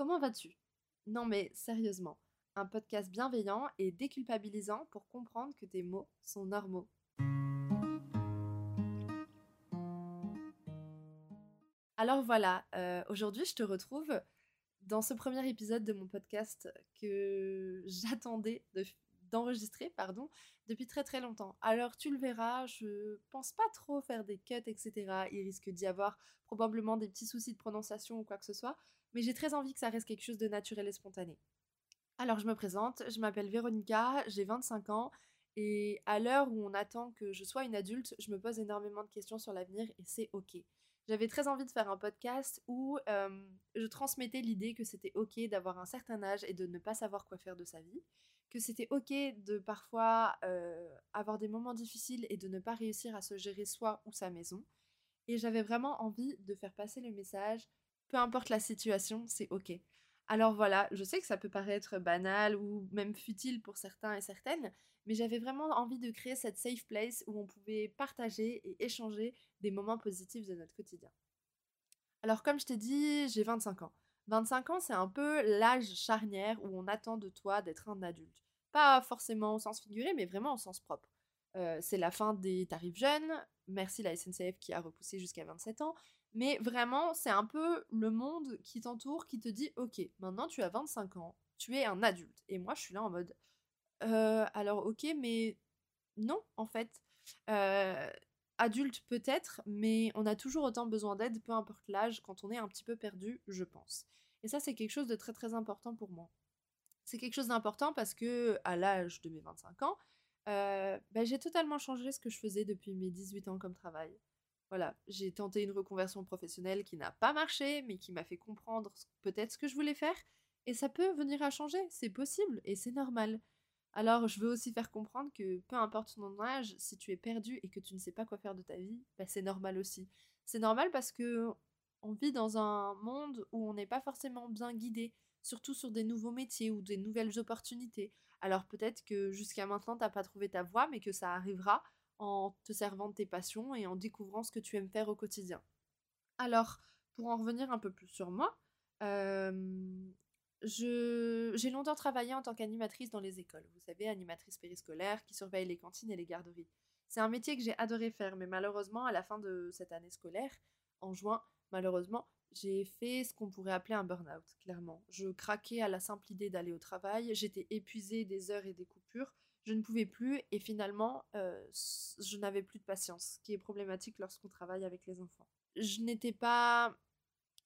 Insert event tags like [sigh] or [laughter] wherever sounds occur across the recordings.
Comment vas-tu? Non mais sérieusement, un podcast bienveillant et déculpabilisant pour comprendre que tes mots sont normaux. Alors voilà, euh, aujourd'hui je te retrouve dans ce premier épisode de mon podcast que j'attendais d'enregistrer pardon, depuis très très longtemps. Alors tu le verras, je pense pas trop faire des cuts, etc. Il risque d'y avoir probablement des petits soucis de prononciation ou quoi que ce soit, mais j'ai très envie que ça reste quelque chose de naturel et spontané. Alors je me présente, je m'appelle Véronica, j'ai 25 ans et à l'heure où on attend que je sois une adulte, je me pose énormément de questions sur l'avenir et c'est ok. J'avais très envie de faire un podcast où je transmettais l'idée que c'était ok d'avoir un certain âge et de ne pas savoir quoi faire de sa vie, que c'était ok de parfois avoir des moments difficiles et de ne pas réussir à se gérer soi ou sa maison. Et j'avais vraiment envie de faire passer le message, peu importe la situation, c'est ok. Alors voilà, je sais que ça peut paraître banal ou même futile pour certains et certaines, mais j'avais vraiment envie de créer cette safe place où on pouvait partager et échanger des moments positifs de notre quotidien. Alors comme je t'ai dit, j'ai 25 ans. 25 ans, c'est un peu l'âge charnière où on attend de toi d'être un adulte. Pas forcément au sens figuré, mais vraiment au sens propre. Euh, c'est la fin des tarifs jeunes, merci la SNCF qui a repoussé jusqu'à 27 ans, mais vraiment, c'est un peu le monde qui t'entoure qui te dit Ok, maintenant tu as 25 ans, tu es un adulte. Et moi, je suis là en mode euh, Alors, ok, mais non, en fait. Euh, adulte peut-être, mais on a toujours autant besoin d'aide, peu importe l'âge, quand on est un petit peu perdu, je pense. Et ça, c'est quelque chose de très très important pour moi. C'est quelque chose d'important parce que à l'âge de mes 25 ans, euh, bah, j'ai totalement changé ce que je faisais depuis mes 18 ans comme travail. Voilà, j'ai tenté une reconversion professionnelle qui n'a pas marché, mais qui m'a fait comprendre peut-être ce que je voulais faire. Et ça peut venir à changer, c'est possible et c'est normal. Alors, je veux aussi faire comprendre que peu importe ton âge, si tu es perdu et que tu ne sais pas quoi faire de ta vie, bah, c'est normal aussi. C'est normal parce que on vit dans un monde où on n'est pas forcément bien guidé, surtout sur des nouveaux métiers ou des nouvelles opportunités. Alors peut-être que jusqu'à maintenant, tu n'as pas trouvé ta voie, mais que ça arrivera en te servant de tes passions et en découvrant ce que tu aimes faire au quotidien. Alors, pour en revenir un peu plus sur moi, j'ai longtemps travaillé en tant qu'animatrice dans les écoles. Vous savez, animatrice périscolaire qui surveille les cantines et les garderies. C'est un métier que j'ai adoré faire, mais malheureusement, à la fin de cette année scolaire, en juin, malheureusement, j'ai fait ce qu'on pourrait appeler un burn-out, clairement. Je craquais à la simple idée d'aller au travail, j'étais épuisée des heures et des coupures, je ne pouvais plus et finalement, euh, je n'avais plus de patience, ce qui est problématique lorsqu'on travaille avec les enfants. Je n'étais pas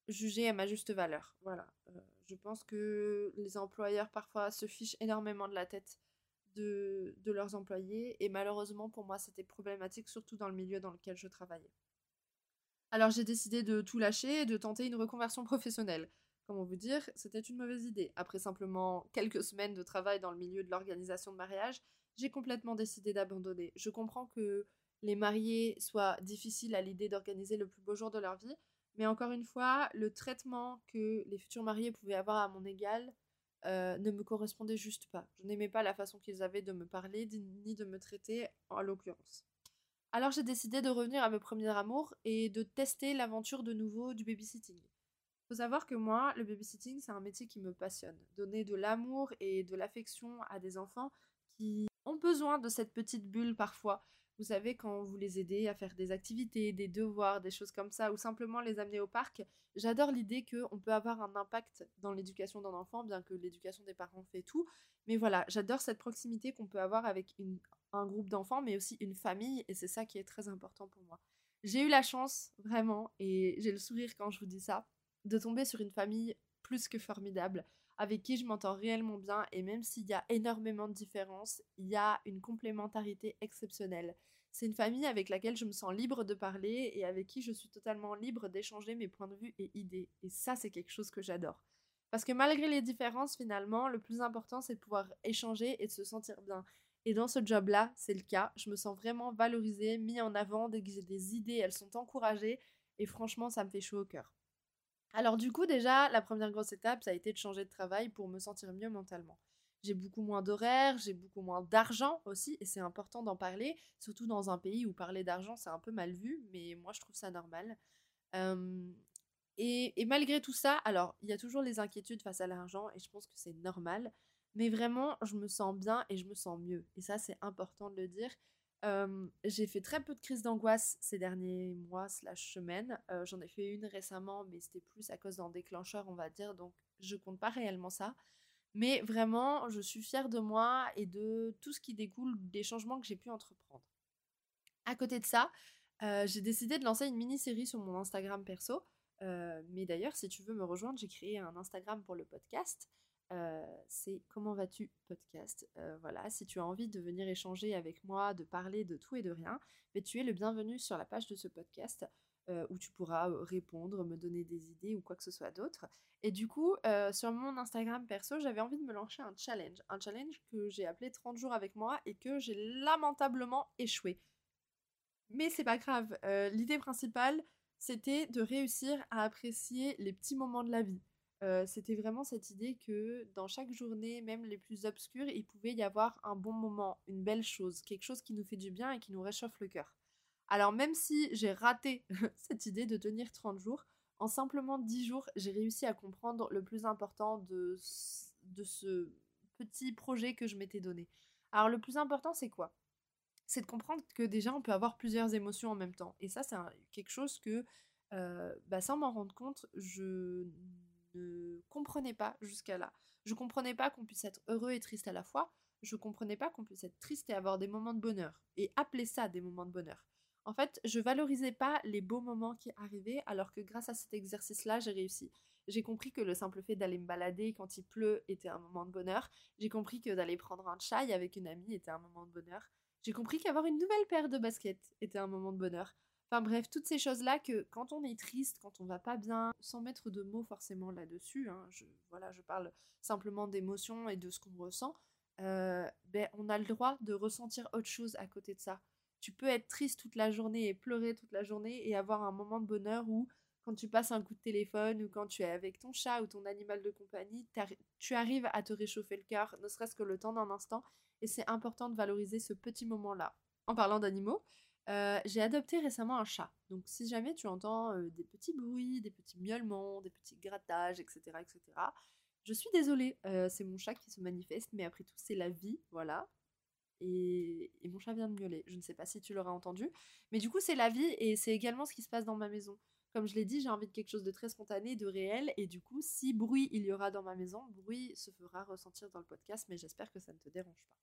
jugée à ma juste valeur. Voilà. Euh, je pense que les employeurs parfois se fichent énormément de la tête de, de leurs employés et malheureusement pour moi c'était problématique surtout dans le milieu dans lequel je travaillais. Alors j'ai décidé de tout lâcher et de tenter une reconversion professionnelle. Comment vous dire, c'était une mauvaise idée. Après simplement quelques semaines de travail dans le milieu de l'organisation de mariage, j'ai complètement décidé d'abandonner. Je comprends que les mariés soient difficiles à l'idée d'organiser le plus beau jour de leur vie, mais encore une fois, le traitement que les futurs mariés pouvaient avoir à mon égal euh, ne me correspondait juste pas. Je n'aimais pas la façon qu'ils avaient de me parler ni de me traiter en l'occurrence. Alors j'ai décidé de revenir à mes premiers amours et de tester l'aventure de nouveau du babysitting faut savoir que moi, le babysitting, c'est un métier qui me passionne. Donner de l'amour et de l'affection à des enfants qui ont besoin de cette petite bulle parfois. Vous savez, quand vous les aidez à faire des activités, des devoirs, des choses comme ça, ou simplement les amener au parc, j'adore l'idée qu'on peut avoir un impact dans l'éducation d'un enfant, bien que l'éducation des parents fait tout. Mais voilà, j'adore cette proximité qu'on peut avoir avec un groupe d'enfants, mais aussi une famille, et c'est ça qui est très important pour moi. J'ai eu la chance, vraiment, et j'ai le sourire quand je vous dis ça, de tomber sur une famille plus que formidable, avec qui je m'entends réellement bien, et même s'il y a énormément de différences, il y a une complémentarité exceptionnelle. C'est une famille avec laquelle je me sens libre de parler et avec qui je suis totalement libre d'échanger mes points de vue et idées. Et ça, c'est quelque chose que j'adore. Parce que malgré les différences, finalement, le plus important, c'est de pouvoir échanger et de se sentir bien. Et dans ce job-là, c'est le cas. Je me sens vraiment valorisée, mis en avant, des idées, elles sont encouragées. Et franchement, ça me fait chaud au cœur. Alors du coup déjà, la première grosse étape, ça a été de changer de travail pour me sentir mieux mentalement. J'ai beaucoup moins d'horaires, j'ai beaucoup moins d'argent aussi, et c'est important d'en parler, surtout dans un pays où parler d'argent c'est un peu mal vu, mais moi je trouve ça normal. Et, et malgré tout ça, alors il y a toujours les inquiétudes face à l'argent et je pense que c'est normal, mais vraiment je me sens bien et je me sens mieux. Et ça c'est important de le dire. J'ai fait très peu de crises d'angoisse ces derniers mois slash semaines. J'en ai fait une récemment, mais c'était plus à cause d'un déclencheur, on va dire, donc je compte pas réellement ça. Mais vraiment, je suis fière de moi et de tout ce qui découle des changements que j'ai pu entreprendre. À côté de ça, j'ai décidé de lancer une mini-série sur mon Instagram perso. Mais d'ailleurs, si tu veux me rejoindre, j'ai créé un Instagram pour le podcast. Euh, c'est Comment vas-tu podcast. voilà, si tu as envie de venir échanger avec moi, de parler de tout et de rien, mais tu es le bienvenu sur la page de ce podcast. où tu pourras répondre, me donner des idées ou quoi que ce soit d'autre. Et du coup, sur mon Instagram perso, j'avais envie de me lancer un challenge. Un challenge que j'ai appelé 30 jours avec moi et que j'ai lamentablement échoué. Mais c'est pas grave. L'idée principale, c'était de réussir à apprécier les petits moments de la vie. C'était vraiment cette idée que dans chaque journée, même les plus obscures, il pouvait y avoir un bon moment, une belle chose, quelque chose qui nous fait du bien et qui nous réchauffe le cœur. Alors même si j'ai raté [laughs] cette idée de tenir 30 jours, en simplement 10 jours, j'ai réussi à comprendre le plus important de, ce petit projet que je m'étais donné. Alors le plus important, c'est quoi? C'est de comprendre que déjà on peut avoir plusieurs émotions en même temps. Et ça, c'est quelque chose que, bah, sans m'en rendre compte, je ne comprenais pas jusqu'à là. Je comprenais pas qu'on puisse être heureux et triste à la fois. Je comprenais pas qu'on puisse être triste et avoir des moments de bonheur. Et appeler ça des moments de bonheur. En fait, je valorisais pas les beaux moments qui arrivaient, alors que grâce à cet exercice-là, j'ai réussi. J'ai compris que le simple fait d'aller me balader quand il pleut était un moment de bonheur. J'ai compris que d'aller prendre un chai avec une amie était un moment de bonheur. J'ai compris qu'avoir une nouvelle paire de baskets était un moment de bonheur. Enfin bref, toutes ces choses-là que quand on est triste, quand on va pas bien, sans mettre de mots forcément là-dessus, hein, je, voilà, je parle simplement d'émotions et de ce qu'on ressent, euh, ben, on a le droit de ressentir autre chose à côté de ça. Tu peux être triste toute la journée et pleurer toute la journée et avoir un moment de bonheur où quand tu passes un coup de téléphone ou quand tu es avec ton chat ou ton animal de compagnie, tu arrives à te réchauffer le cœur, ne serait-ce que le temps d'un instant, et c'est important de valoriser ce petit moment-là. En parlant d'animaux, j'ai adopté récemment un chat. Donc si jamais tu entends des petits bruits, des petits miaulements, des petits grattages, etc., etc., je suis désolée, c'est mon chat qui se manifeste, mais après tout, c'est la vie, voilà. Et, et, mon chat vient de miauler. Je ne sais pas si tu l'auras entendu, mais du coup, c'est la vie et c'est également ce qui se passe dans ma maison. Comme je l'ai dit, j'ai envie de quelque chose de très spontané, de réel, et du coup, si bruit il y aura dans ma maison, bruit se fera ressentir dans le podcast, mais j'espère que ça ne te dérange pas.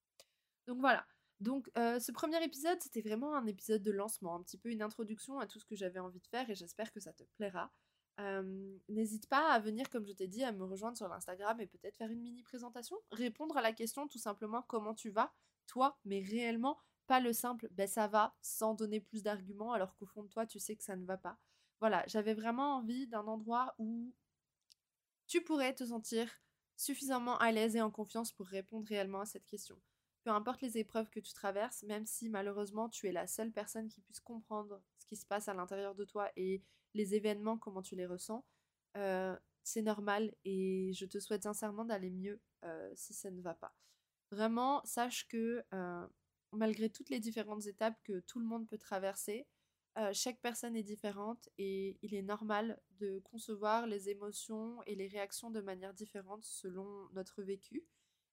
Donc voilà. Donc euh, ce premier épisode, c'était vraiment un épisode de lancement, un petit peu une introduction à tout ce que j'avais envie de faire, et j'espère que ça te plaira. Euh, n'hésite pas à venir, comme je t'ai dit, à me rejoindre sur l'Instagram et peut-être faire une mini présentation, répondre à la question tout simplement comment tu vas, toi, mais réellement, pas le simple ben ça va, sans donner plus d'arguments, alors qu'au fond de toi, tu sais que ça ne va pas. Voilà, j'avais vraiment envie d'un endroit où tu pourrais te sentir suffisamment à l'aise et en confiance pour répondre réellement à cette question. Peu importe les épreuves que tu traverses, même si malheureusement tu es la seule personne qui puisse comprendre ce qui se passe à l'intérieur de toi et les événements, comment tu les ressens, euh, c'est normal et je te souhaite sincèrement d'aller mieux euh, si ça ne va pas. Vraiment, sache que euh, malgré toutes les différentes étapes que tout le monde peut traverser, chaque personne est différente et il est normal de concevoir les émotions et les réactions de manière différente selon notre vécu.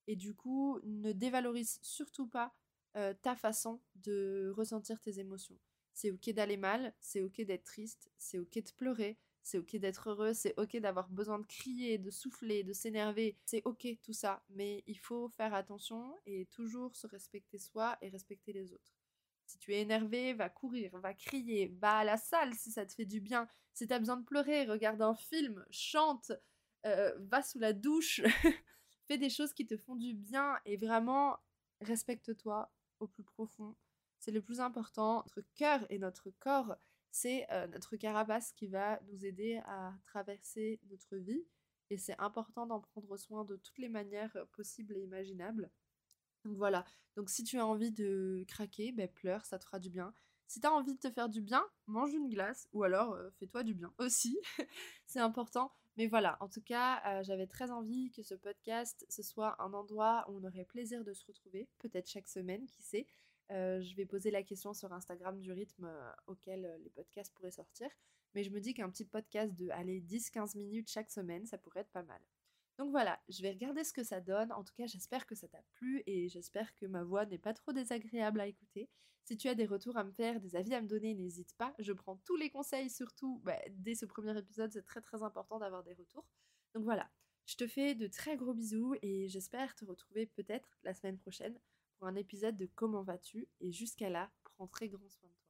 Et du coup, ne dévalorise surtout pas euh, ta façon de ressentir tes émotions. C'est ok d'aller mal, c'est ok d'être triste, c'est ok de pleurer, c'est ok d'être heureux, c'est ok d'avoir besoin de crier, de souffler, de s'énerver, c'est ok tout ça. Mais il faut faire attention et toujours se respecter soi et respecter les autres. Si tu es énervé, va courir, va crier, va à la salle si ça te fait du bien. Si tu as besoin de pleurer, regarde un film, chante, euh, va sous la douche, [laughs] fais des choses qui te font du bien et vraiment respecte-toi au plus profond. C'est le plus important. Notre cœur et notre corps, c'est euh, notre carapace qui va nous aider à traverser notre vie. Et c'est important d'en prendre soin de toutes les manières possibles et imaginables. Donc voilà, donc si tu as envie de craquer, ben pleure, ça te fera du bien. Si tu as envie de te faire du bien, mange une glace ou alors euh, fais-toi du bien aussi. [laughs] c'est important. Mais voilà, en tout cas, euh, j'avais très envie que ce podcast, ce soit un endroit où on aurait plaisir de se retrouver, peut-être chaque semaine, qui sait. Euh, je vais poser la question sur Instagram du rythme auquel les podcasts pourraient sortir. mais je me dis qu'un petit podcast de aller 10-15 minutes chaque semaine, ça pourrait être pas mal. Donc voilà, je vais regarder ce que ça donne. En tout cas, j'espère que ça t'a plu et j'espère que ma voix n'est pas trop désagréable à écouter. Si tu as des retours à me faire, des avis à me donner, n'hésite pas. Je prends tous les conseils, surtout bah, dès ce premier épisode, c'est très très important d'avoir des retours. Donc voilà, je te fais de très gros bisous et j'espère te retrouver peut-être la semaine prochaine pour un épisode de Comment vas-tu? Et jusqu'à là, prends très grand soin de toi.